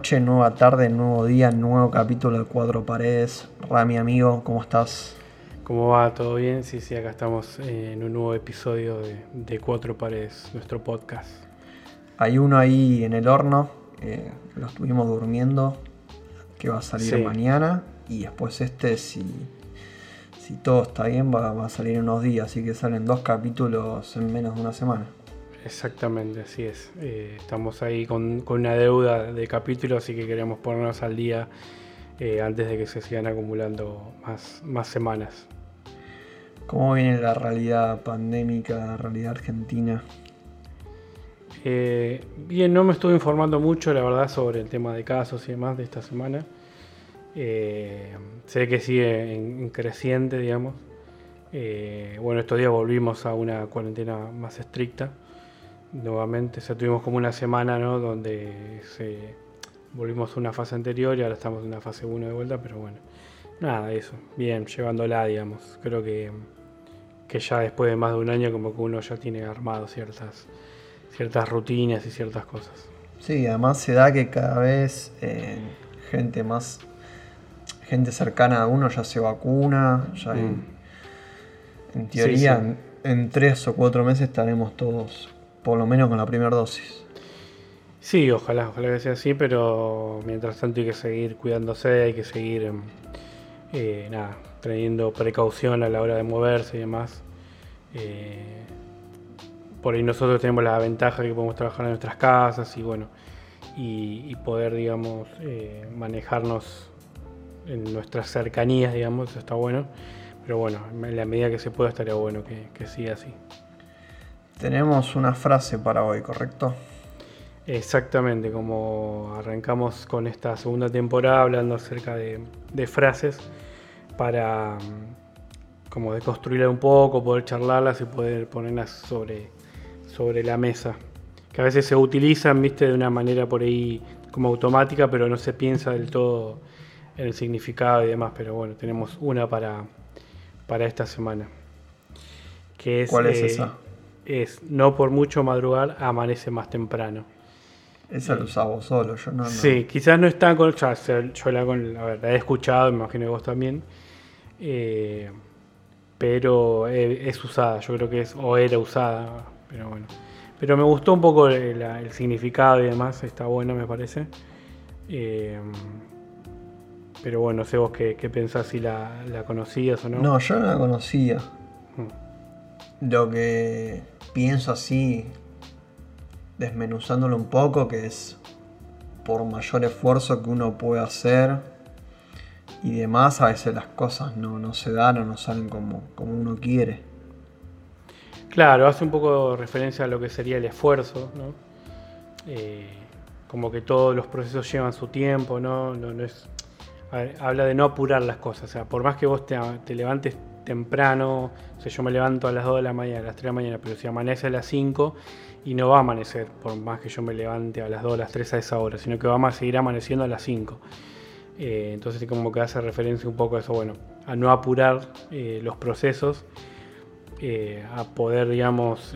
noche, nueva tarde, nuevo día, nuevo capítulo de Cuatro Paredes. Rami, amigo, ¿cómo estás? ¿Cómo va? ¿Todo bien? Sí, sí, acá estamos en un nuevo episodio de, Cuatro Paredes, nuestro podcast. Hay uno ahí en el horno, eh, lo estuvimos durmiendo, que va a salir mañana. Y después este, si, si todo está bien, va, va a salir en unos días. Así que salen dos capítulos en menos de una semana. Exactamente, así es. Eh, estamos ahí con, una deuda de capítulos, así que queremos ponernos al día eh, antes de que se sigan acumulando más, más semanas. ¿Cómo viene la realidad pandémica, la realidad argentina? Eh, bien, no me estuve informando mucho, la verdad, sobre el tema de casos y demás de esta semana. sé que sigue en, creciente, digamos. bueno, estos días volvimos a una cuarentena más estricta nuevamente. O sea, tuvimos como una semana, ¿no? Donde se, volvimos a una fase anterior y ahora estamos en una fase 1 de vuelta, pero bueno. Nada, eso. Bien, llevándola, digamos. Creo que, que ya después de más de un año como que uno ya tiene armado ciertas, ciertas rutinas y ciertas cosas. Sí, además se da que cada vez eh, gente más, gente cercana a uno ya se vacuna, ya en, mm. teoría en tres o cuatro meses estaremos todos por lo menos con la primera dosis. Sí, ojalá, ojalá que sea así, pero mientras tanto hay que seguir cuidándose, hay que seguir em, eh, nada, teniendo precaución a la hora de moverse y demás. Eh, por ahí nosotros tenemos la ventaja que podemos trabajar en nuestras casas y bueno, y, poder, digamos, eh, manejarnos en nuestras cercanías, digamos, eso está bueno. Pero bueno, en la medida que se pueda estaría bueno que siga así. Tenemos una frase para hoy, ¿correcto? Exactamente, como arrancamos con esta segunda temporada hablando acerca de, frases para mm, como deconstruirla un poco, poder charlarlas y poder ponerlas sobre, sobre la mesa. Que a veces se utilizan, viste, de una manera por ahí como automática, pero no se piensa del todo en el significado y demás. Pero bueno, tenemos una para, para esta semana. ¿Cuál es eh, esa? Es no por mucho madrugar amanece más temprano. Esa lo usaba solo, yo no, Sí, quizás no está con. Ya, yo la, con, a ver, la he escuchado, me imagino que vos también. Eh, pero es, usada, yo creo que es, o era usada, pero bueno. Pero me gustó un poco el, significado y demás, está bueno, me parece. Eh, pero bueno, no sé vos qué, pensás si la, conocías o no. No, yo no la conocía. Mm. Lo que pienso así, desmenuzándolo un poco, que es por mayor esfuerzo que uno puede hacer y demás, a veces las cosas no, se dan o no salen como, como uno quiere. Claro, hace un poco referencia a lo que sería el esfuerzo, ¿no? Eh, como que todos los procesos llevan su tiempo, ¿no? no, es, habla de no apurar las cosas, o sea, por más que vos te levantes temprano, o sea, yo me levanto a las 2 de la mañana, a las 3 de la mañana, pero si amanece a las 5 y no va a amanecer, por más que yo me levante a las 2, a las 3 a esa hora, sino que va a seguir amaneciendo a las 5. Eh, entonces como que hace referencia un poco a eso, bueno, a no apurar eh, los procesos, eh, a poder, digamos,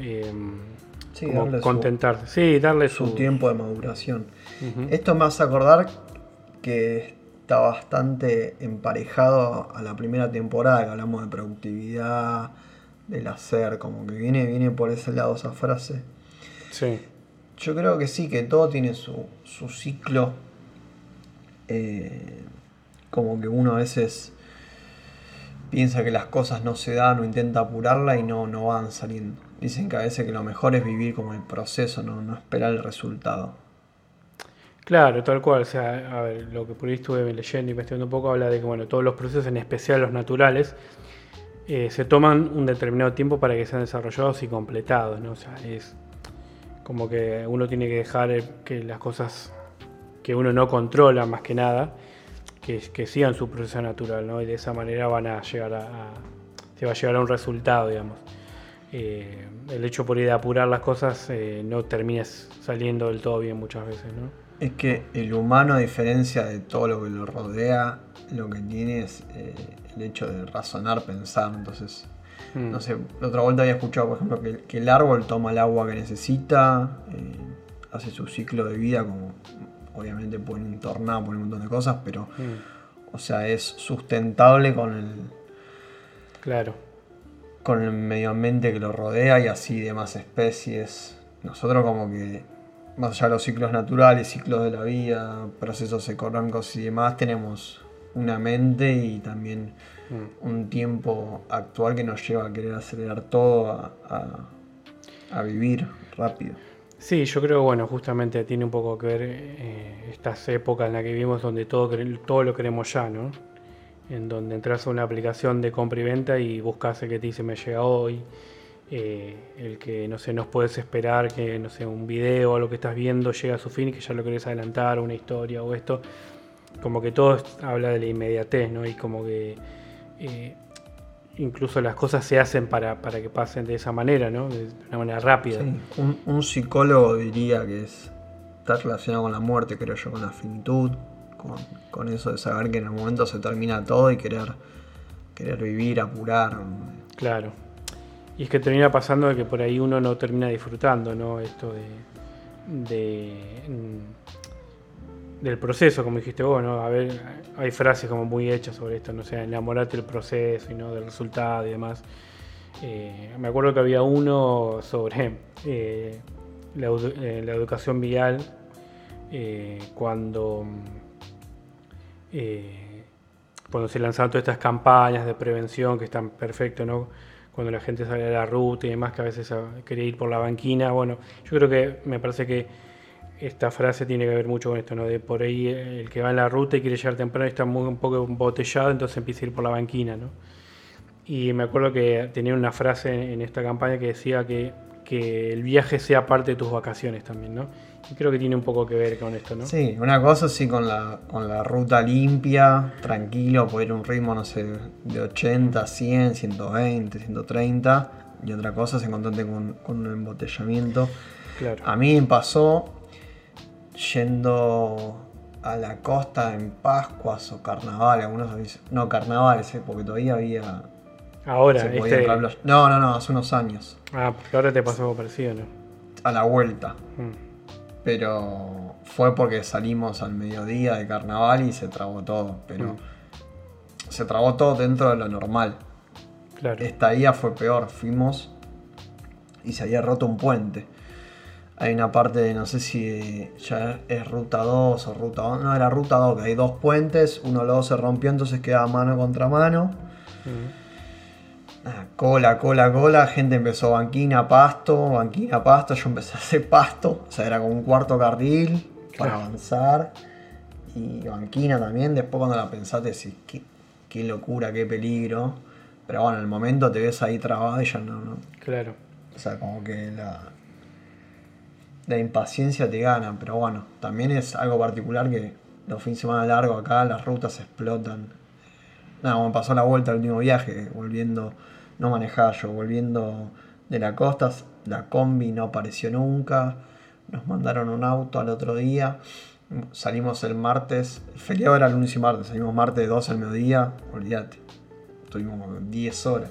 sí, contentarse. sí, darle su, tiempo de maduración. Esto me hace acordar que está bastante emparejado a la primera temporada que hablamos de productividad, del hacer, como que viene, viene por ese lado esa frase. Sí. Yo creo que sí, que todo tiene su, su ciclo. Eh, como que uno a veces piensa que las cosas no se dan o intenta apurarla y no, no van saliendo. Dicen que a veces que lo mejor es vivir como el proceso, no, no esperar el resultado. Claro, tal cual. O sea, a lo que por ahí estuve leyendo y investigando un poco habla de que bueno, todos los procesos, en especial los naturales, eh, se toman un determinado tiempo para que sean desarrollados y completados, ¿no? O sea, es como que uno tiene que dejar que las cosas que uno no controla más que nada, que, que sigan su proceso natural, ¿no? Y de esa manera van a llegar a, se va a llegar a un resultado, digamos. Eh, el hecho por ir de apurar las cosas eh, no termina saliendo del todo bien muchas veces, ¿no? Es que el humano, a diferencia de todo lo que lo rodea, lo que tiene es eh, el hecho de razonar, pensar. Entonces, hmm. no sé, la otra vuelta había escuchado, por ejemplo, que, el árbol toma el agua que necesita, eh, hace su ciclo de vida como obviamente pueden entornar por un montón de cosas, pero, Mm, o sea, es sustentable con el, claro. con el medio ambiente que lo rodea y así demás especies. Nosotros como que, más allá de los ciclos naturales, ciclos de la vida, procesos económicos y demás, tenemos una mente y también Mm. un tiempo actual que nos lleva a querer acelerar todo, a, a- a vivir rápido. Sí, yo creo, bueno, justamente tiene un poco que ver eh, estas épocas en las que vivimos donde todo, todo lo queremos ya, ¿no? En donde entras a una aplicación de compra y venta y buscas el que te dice me llega hoy, eh, el que, no sé, no puedes esperar que, no sé, un video o lo que estás viendo llegue a su fin y que ya lo querés adelantar, una historia o esto. Como que todo habla de la inmediatez, ¿no? Y como que eh, incluso las cosas se hacen para, para que pasen de esa manera, ¿no? De una manera rápida. Sí, un, un psicólogo diría que es, está relacionado con la muerte, creo yo, con la finitud, con, con eso de saber que en el momento se termina todo y querer, querer vivir, apurar. Claro. Y es que termina pasando de que por ahí uno no termina disfrutando, ¿no? Esto de. de mm, del proceso, como dijiste vos, ¿no? A ver, hay frases como muy hechas sobre esto, no sé, enamorate del proceso y no del resultado y demás. Eh, me acuerdo que había uno sobre eh, eh, la educación vial cuando, cuando se lanzaron todas estas campañas de prevención que están perfecto, ¿no? Cuando la gente sale a la ruta y demás, que a veces ah, quería ir por la banquina. Bueno, yo creo que me parece que esta frase tiene que ver mucho con esto, ¿no? De por ahí eh, el que va en la ruta y quiere llegar temprano está muy, un poco embotellado, entonces empieza a ir por la banquina, ¿no? Y me acuerdo que tenía una frase en esta campaña que decía que, que el viaje sea parte de tus vacaciones también, ¿no? Y creo que tiene un poco que ver con esto, ¿no? Sí, una cosa sí con la, con la ruta limpia, tranquilo, poder ir a un ritmo, no sé, de 80, 100, 120, 130. Y otra cosa es encontrarte con, con un embotellamiento. Claro. A mí me pasó yendo a la costa en Pascuas o Carnaval, algunos dicen- no carnavales, eh, porque todavía había Ahora, se podía este. la. No, no, no, hace unos años, Ah, porque ahora te pasó algo parecido, ¿no? a la vuelta. Mm, Pero fue porque salimos al mediodía de carnaval y se trabó todo. Pero Mm. se trabó todo dentro de lo normal. claro. Esta día fue peor. Fuimos y se había roto un puente. Hay una parte de, no sé si ya es ruta 2 o ruta 1. No, era ruta 2, que hay dos puentes. Uno de los dos se rompió, entonces queda mano contra mano. Mm, cola, cola, cola. Gente empezó banquina, pasto, banquina, pasto. Yo empecé a hacer pasto. O sea, era como un cuarto carril para Claro. avanzar. Y banquina también. Después cuando la pensaste decís, qué, qué locura, qué peligro. Pero bueno, en el momento te ves ahí trabado y ya no, no. Claro. O sea, como que la, la impaciencia te gana. Pero bueno, también es algo particular que los fines de semana largos acá las rutas explotan. Nada, me pasó la vuelta al último viaje, volviendo, no manejaba yo, volviendo de la costa, la combi no apareció nunca. Nos mandaron un auto al otro día. Salimos el martes, el feriado era lunes y martes, salimos martes de 12 al mediodía, olvídate. Estuvimos como 10 horas.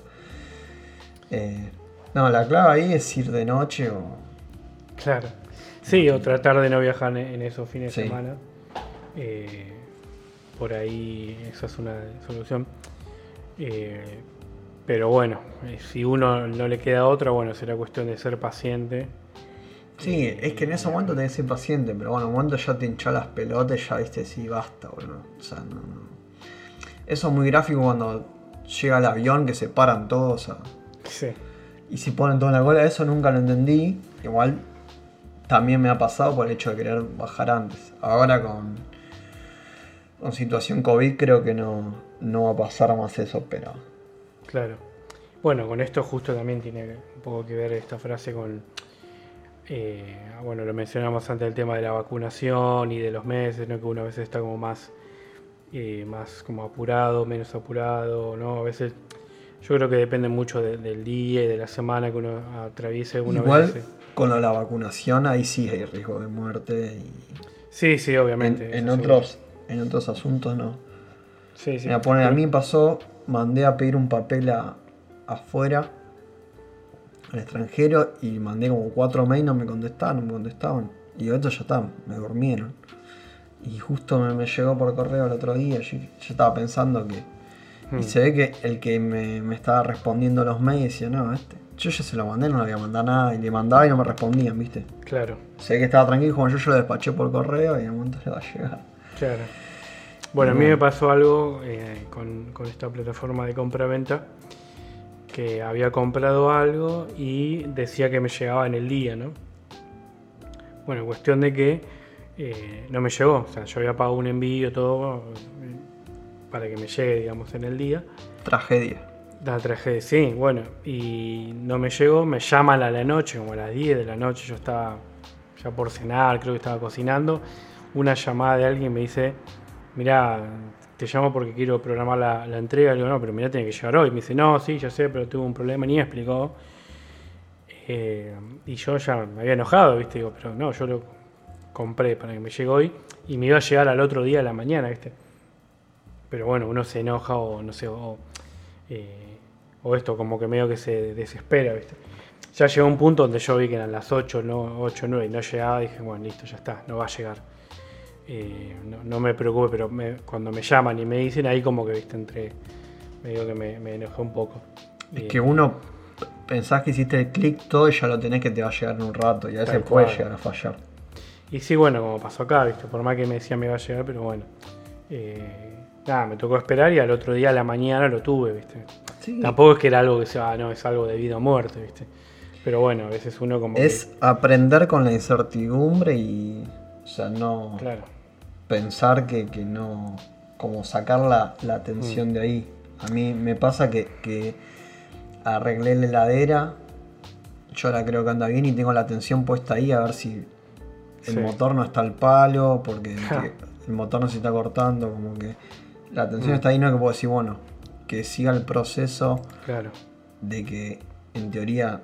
Eh, no, la clave ahí es ir de noche o. Claro. Sí, o tratar de no viajar en, esos fines de semana. Eh, por ahí esa es una solución. Eh, pero bueno, eh, si uno no le queda otra, bueno, será cuestión de ser paciente. Sí, es que en ese momento tenés que ser paciente, pero bueno, en un momento ya te hinchó las pelotas ya viste, sí, basta, boludo. O sea, no, no. Eso es muy gráfico cuando llega el avión que se paran todos a- Sí, y se ponen toda la cola. Eso nunca lo entendí. Igual también me ha pasado por el hecho de querer bajar antes. Ahora con, con situación COVID creo que no, no va a pasar más eso, pero claro. Bueno, con esto justo también tiene un poco que ver esta frase con... eh, bueno, lo mencionamos antes el tema de la vacunación y de los meses, ¿no? que uno a veces está como más, eh, más como apurado, menos apurado, ¿no? A veces yo creo que depende mucho de- del día y de la semana que uno atraviese. Uno a igual veces- con lo de la vacunación ahí sí hay riesgo de muerte y Sí, sí, en, obviamente. en otros en otros asuntos no. Sí, sí. Mira, poner, a mí pasó, mandé a pedir un papel a- afuera, al extranjero, y mandé como cuatro mails, no me contestaban, no me contestaban. Y digo, esto ya está, me durmieron. Y justo me, llegó por correo el otro día. Yo, estaba pensando que. Y hmm. se ve que el que me, estaba respondiendo los mails decía, no, este. Yo ya se lo mandé, no le había mandado nada. Y le mandaba y no me respondían, ¿viste? Claro. Se ve que estaba tranquilo, como yo, yo lo despaché por correo y en un momento le va a llegar. Claro. Bueno, a mí me pasó algo eh, con, con, esta plataforma de compra-venta que había comprado algo y decía que me llegaba en el día, ¿no? Bueno, cuestión de que eh, no me llegó. O sea, yo había pagado un envío, todo, eh, para que me llegue, digamos, en el día. Tragedia. La tragedia, sí, bueno. Y no me llegó, me llaman a la noche, como a las 10 de la noche, yo estaba ya por cenar, creo que estaba cocinando. Una llamada de alguien me dice, mira, te llamo porque quiero programar la, entrega. Le digo, no, pero mira, tiene que llegar hoy. Me dice, no, sí, ya sé, pero tuve un problema, ni me explicó. Eh, y yo ya me había enojado, ¿viste? Digo, pero no, yo lo compré para que me llegue hoy y me iba a llegar al otro día de la mañana, ¿viste? Pero bueno, uno se enoja o no sé, o, eh, o esto como que medio que se desespera, ¿viste? Ya llegó un punto donde yo vi que eran las 8, no, 8, 9 y no llegaba, dije, bueno, listo, ya está, no va a llegar. Eh, no, me preocupe, pero cuando me llaman y me dicen ahí como que, viste, entre medio que me, me enojé un poco. Es que uno pensás que hiciste el clic todo y ya lo tenés que te va a llegar en un rato y a veces puede llegar a fallar. Y sí, bueno, como pasó acá, ¿viste? Por más que me decía me iba a llegar, pero bueno. Eh, nada, me tocó esperar y al otro día a la mañana lo tuve, ¿viste? Tampoco es que era algo que sea, ah, no, es algo de vida o muerte, ¿viste? Pero bueno, a veces uno como. Es aprender con la incertidumbre y. O sea, no. Claro. Pensar que, no. Como sacar la, la atención mm. de ahí. A mí me pasa que arreglé la heladera. Yo ahora creo que anda bien y tengo la atención puesta ahí a ver si el motor no está al palo, porque el motor no se está cortando, como que la atención mm. está ahí, no es que puedo decir, bueno, que siga el proceso claro. de que en teoría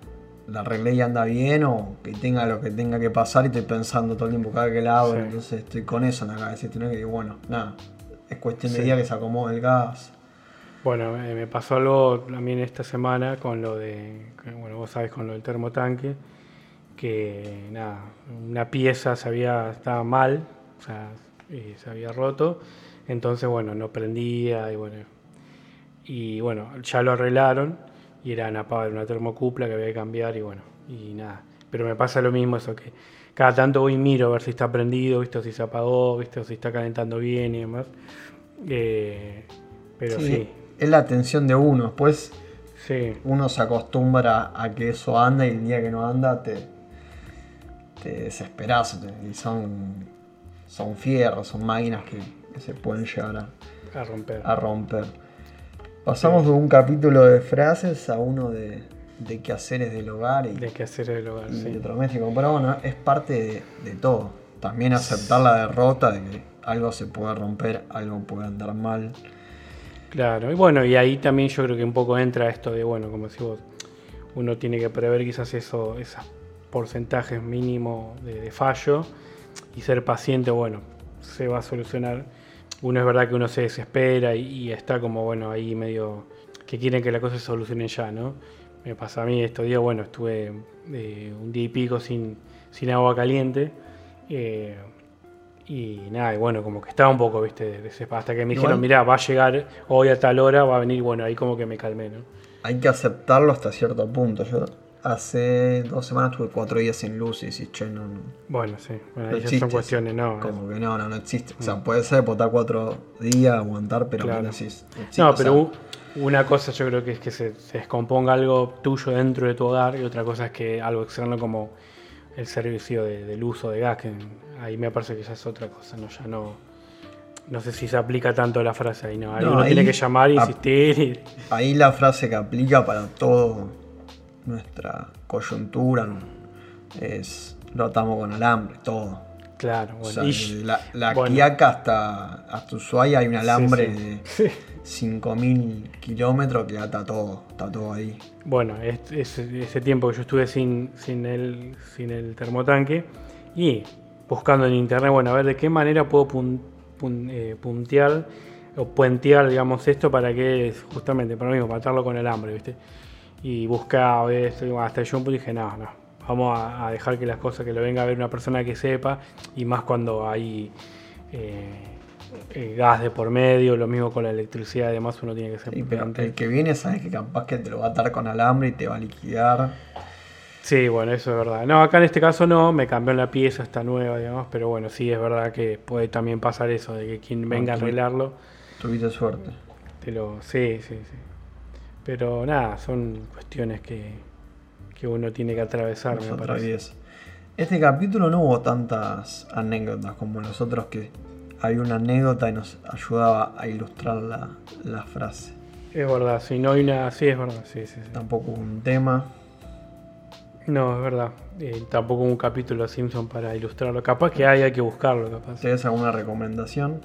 la arreglé y anda bien o que tenga lo que tenga que pasar y estoy pensando todo el tiempo cada que la abro, entonces estoy con eso en la cabeza, y que bueno, nada, es cuestión de día que se acomode el gas. Bueno, eh, me pasó algo también esta semana con lo de, bueno, vos sabés, con lo del termotanque, que nada, una pieza se había, estaba mal, o sea, se había roto, entonces bueno, no prendía y bueno, y bueno, ya lo arreglaron y era una, una termocupla que había que cambiar y bueno, y nada, pero me pasa lo mismo eso que cada tanto voy y miro a ver si está prendido, visto si se apagó, visto si está calentando bien y demás. Eh, pero sí es la atención de uno. Después uno se acostumbra a que eso anda y el día que no anda te, te desesperas. y son, son fierros, son máquinas que, se pueden llegar a, romper. a romper. Pasamos de un capítulo de frases a uno de, de quehaceres del hogar y, de quehaceres del hogar, y electrodoméstico. Pero bueno, es parte de, de todo. También aceptar la derrota de que algo se puede romper, algo puede andar mal. Claro, y bueno, y ahí también yo creo que un poco entra esto de, bueno, como decís vos, uno tiene que prever quizás eso, esos porcentajes mínimos de, fallo y ser paciente, bueno, se va a solucionar. Uno es verdad que uno se desespera y, está como, bueno, ahí medio que quieren que la cosa se solucione ya, ¿no? Me pasa a mí estos días, bueno, estuve eh, un día y pico sin, sin agua caliente. Eh, y nada, y bueno, como que estaba un poco, viste, hasta que me dijeron, mira, va a llegar hoy a tal hora, va a venir, bueno, ahí como que me calmé, ¿no? Hay que aceptarlo hasta cierto punto. Yo hace dos semanas tuve cuatro días sin luz y decís, che, no, no. Bueno, sí, bueno, ahí son cuestiones, no. Como que no, no, no existe. O sea, mm. puede ser botar cuatro días, aguantar, pero claro. no decís. no, pero una cosa yo creo que es que se, se descomponga algo tuyo dentro de tu hogar y otra cosa es que algo externo como el servicio de, del uso de gas, que ahí me parece que ya es otra cosa, no ya no no sé si se aplica tanto la frase ahí, no, ahí uno tiene que llamar, insistir. Ahí la frase que aplica para todo nuestra coyuntura es lo atamos con alambre, todo. Claro, bueno. la, la hasta, hasta Ushuaia hay un alambre de 5.000 kilómetros que ata todo, está todo ahí. Bueno, ese tiempo que yo estuve sin, sin, el, sin el termotanque y buscando en internet, bueno, a ver de qué manera puedo eh, puntear o puentear, digamos, esto para que justamente, para mí, matarlo con el hambre, ¿viste? Y buscaba esto, hasta yo dije, no, no, vamos a, dejar que las cosas, que lo venga a ver una persona que sepa, y más cuando hay eh, eh, gas de por medio, lo mismo con la electricidad, además uno tiene que ser Sí, pero el que viene sabes que capaz que te lo va a atar con alambre y te va a liquidar. Sí, bueno, eso es verdad. No, acá en este caso no, me cambió la pieza, está nueva, digamos, pero bueno, sí es verdad que puede también pasar eso, de que quien venga a arreglarlo, Tuviste suerte. te lo... Sí, sí, sí. Pero nada, son cuestiones que, que uno tiene que atravesar, Nos me parece. Este capítulo no hubo tantas anécdotas como los otros que había una anécdota y nos ayudaba a ilustrar la, la frase. Es verdad, sí, no hay una... Sí, es verdad, sí, sí, sí. Tampoco un tema. No, es verdad. Eh, tampoco un capítulo de Simpson para ilustrarlo. Capaz que hay, hay que buscarlo, capaz. ¿Tienes alguna recomendación?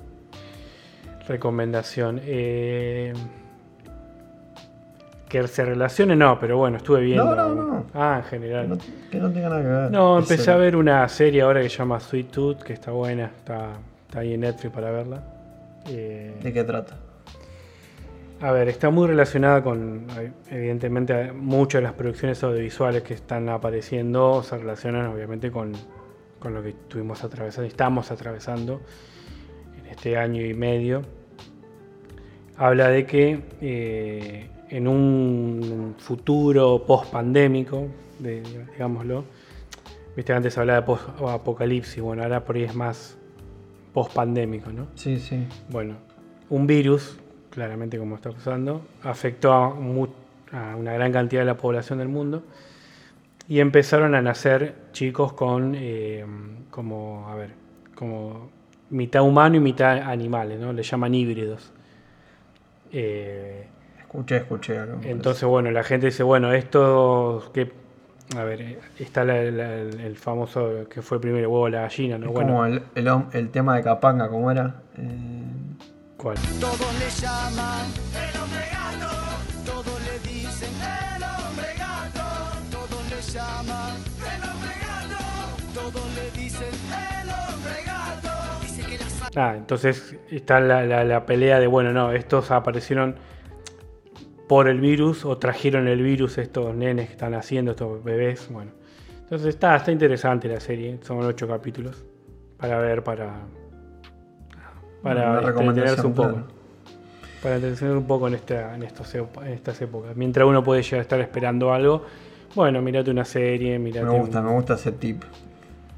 Recomendación. eh, que se relacione, no, pero bueno, estuve viendo. No, no, no. Ah, en general. no, que no tenga nada que ver. No, empecé a ver una serie ahora que se llama Sweet Tooth, que está buena, está, está ahí en Netflix para verla. Eh, ¿De qué trata? a ver, está muy relacionada con, evidentemente, muchas de las producciones audiovisuales que están apareciendo se relacionan obviamente con, con lo que estuvimos atravesando, estamos atravesando en este año y medio. Habla de que eh, en un futuro post-pandémico, digámoslo, viste, antes hablaba de post-apocalipsis, bueno, ahora por ahí es más post-pandémico, ¿no? Sí, sí. Bueno, un virus, claramente como está pasando, afectó a, mu- a una gran cantidad de la población del mundo y empezaron a nacer chicos con, eh, como, a ver, como mitad humano y mitad animales, ¿no? Le llaman híbridos. Eh, Escuché, escuché algo. entonces, bueno, la gente dice, bueno, esto que... A ver, está la- la- el famoso que fue el huevo o la gallina, ¿no? es Bueno, como el, el, el tema de Capanga, ¿cómo era? Eh, ¿cuál? Todos le llaman el hombre gato, todos le dicen el hombre gato, todos le llaman el hombre gato, todos le dicen el hombre gato. Dice que la sa- Ah, entonces está la, la- la pelea de, bueno, no, estos aparecieron por el virus o trajeron el virus estos nenes que están haciendo, estos bebés, bueno. Entonces está, está interesante la serie, son ocho capítulos para ver, para, para recomendación, entretenerse un poco. claro. Para entretenerse un poco en, esta, en, estos, en estas épocas. Mientras uno puede llegar a estar esperando algo, bueno, mirate una serie, mirate me gusta, un- me gusta ese tip.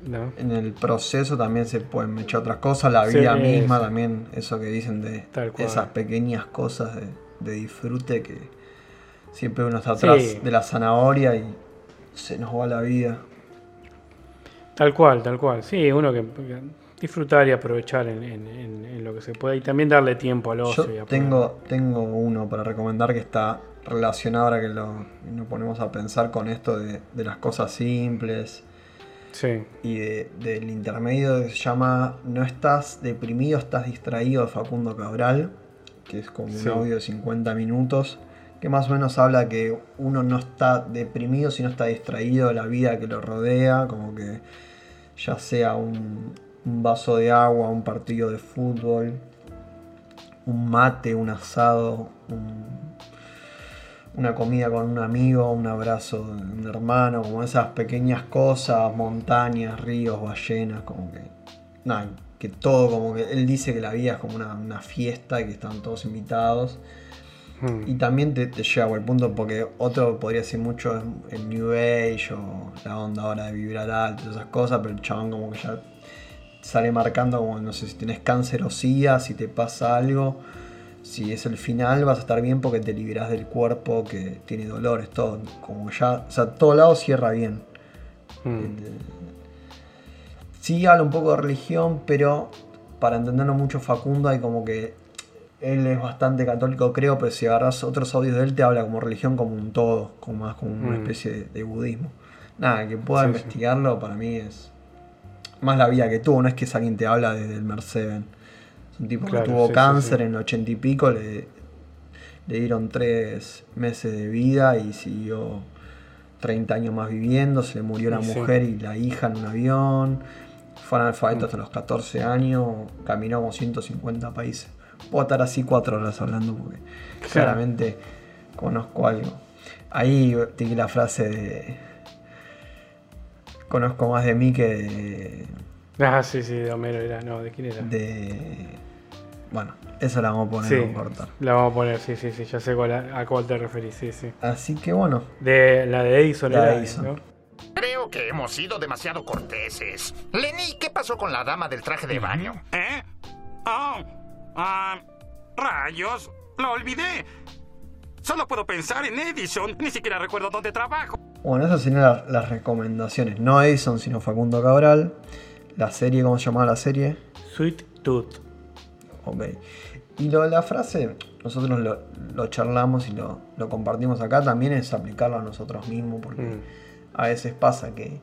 ¿no? En el proceso también se pueden echar otras cosas, la Sí, vida misma también, eso que dicen de esas pequeñas cosas de, de disfrute que siempre uno está atrás Sí. de la zanahoria y se nos va la vida. Tal cual, tal cual. Sí, uno que, disfrutar y aprovechar en, en- en- en lo que se pueda y también darle tiempo al ocio. y Yo poder- tengo, tengo uno para recomendar que está relacionado ahora que lo, nos ponemos a pensar con esto de, de las cosas simples Sí, y de- del intermedio que se llama No estás deprimido, estás distraído de Facundo Cabral, que es como Sí. un audio de 50 minutos, que más o menos habla que uno no está deprimido, sino está distraído de la vida que lo rodea, como que ya sea un, un vaso de agua, un partido de fútbol, un mate, un asado, un- una comida con un amigo, un abrazo de un hermano, como esas pequeñas cosas, montañas, ríos, ballenas, como que. Nada, que todo, como que él dice que la vida es como una, una fiesta y que están todos invitados. Mm. Y también te, te llega por el punto, porque otro podría decir mucho en New Age o la onda ahora de vibrar alto, todas esas cosas, pero el chabón como que ya sale marcando como, no sé, si tenés cáncer o sida, si te pasa algo, si es el final vas a estar bien porque te liberás del cuerpo que tiene dolores, todo, como ya, o sea, todo lado cierra bien. Mm. Sí habla un poco de religión, pero para entenderlo mucho Facundo hay como que él es bastante católico creo, pero si agarras otros audios de él te habla como religión como un todo, como más como una Mm. especie de, de budismo. Nada, que pueda Sí, sí. investigarlo para mí es más la vida que tuvo, no es que es alguien te habla desde el Mercedes. Es un tipo Claro, que tuvo sí, cáncer en el ochenta y pico, le, le dieron tres meses de vida y siguió 30 años más viviendo, se le murió la mujer y la hija en un avión, fue analfabeto hasta los 14 años, caminó como 150 países. Puedo estar así cuatro horas hablando porque claramente conozco algo. Ahí tiene la frase de conozco más de mí que de, Ah, sí, sí, de Homero era. No, ¿de quién era? De. Bueno, eso la vamos a poner sí, cortar. la vamos a poner, sí, sí, sí. Ya sé cuál, a cuál te referís, sí, sí. Así que bueno, De, la de Edison La de era, Edison. ¿no? Creo que hemos sido demasiado corteses. Lenny, ¿qué pasó con la dama del traje de baño? ¿Eh? Oh, ah, rayos, lo olvidé. Solo puedo pensar en Edison, ni siquiera recuerdo dónde trabajo. bueno, esas serían la- las recomendaciones. No Edison, sino Facundo Cabral. La serie, ¿cómo se llamaba la serie? Sweet Tooth. Ok. Y lo de la frase, nosotros lo, lo charlamos y lo, lo compartimos acá, también es aplicarlo a nosotros mismos, porque Mm. A veces pasa que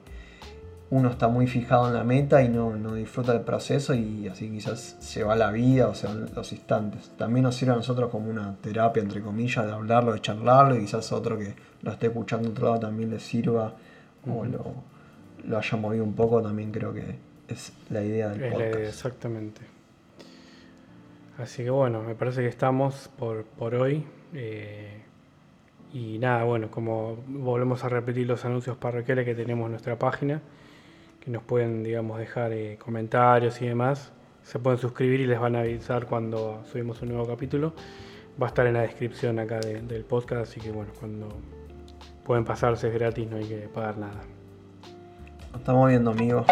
uno está muy fijado en la meta y no, no disfruta del proceso y así quizás se va la vida o se van los instantes. También nos sirve a nosotros como una terapia, entre comillas, de hablarlo, de charlarlo y quizás otro que lo esté escuchando de otro lado también le sirva o lo, lo haya movido un poco, también creo que es la idea del Es la podcast. idea, exactamente. Así que bueno, me parece que estamos por, por hoy. eh, y nada, bueno, como volvemos a repetir los anuncios parroquiales que tenemos en nuestra página, que nos pueden, digamos, dejar eh, comentarios y demás. Se pueden suscribir y les van a avisar cuando subimos un nuevo capítulo. Va a estar en la descripción acá de- del podcast, así que bueno, cuando pueden pasarse es gratis, no hay que pagar nada. Nos estamos viendo amigos.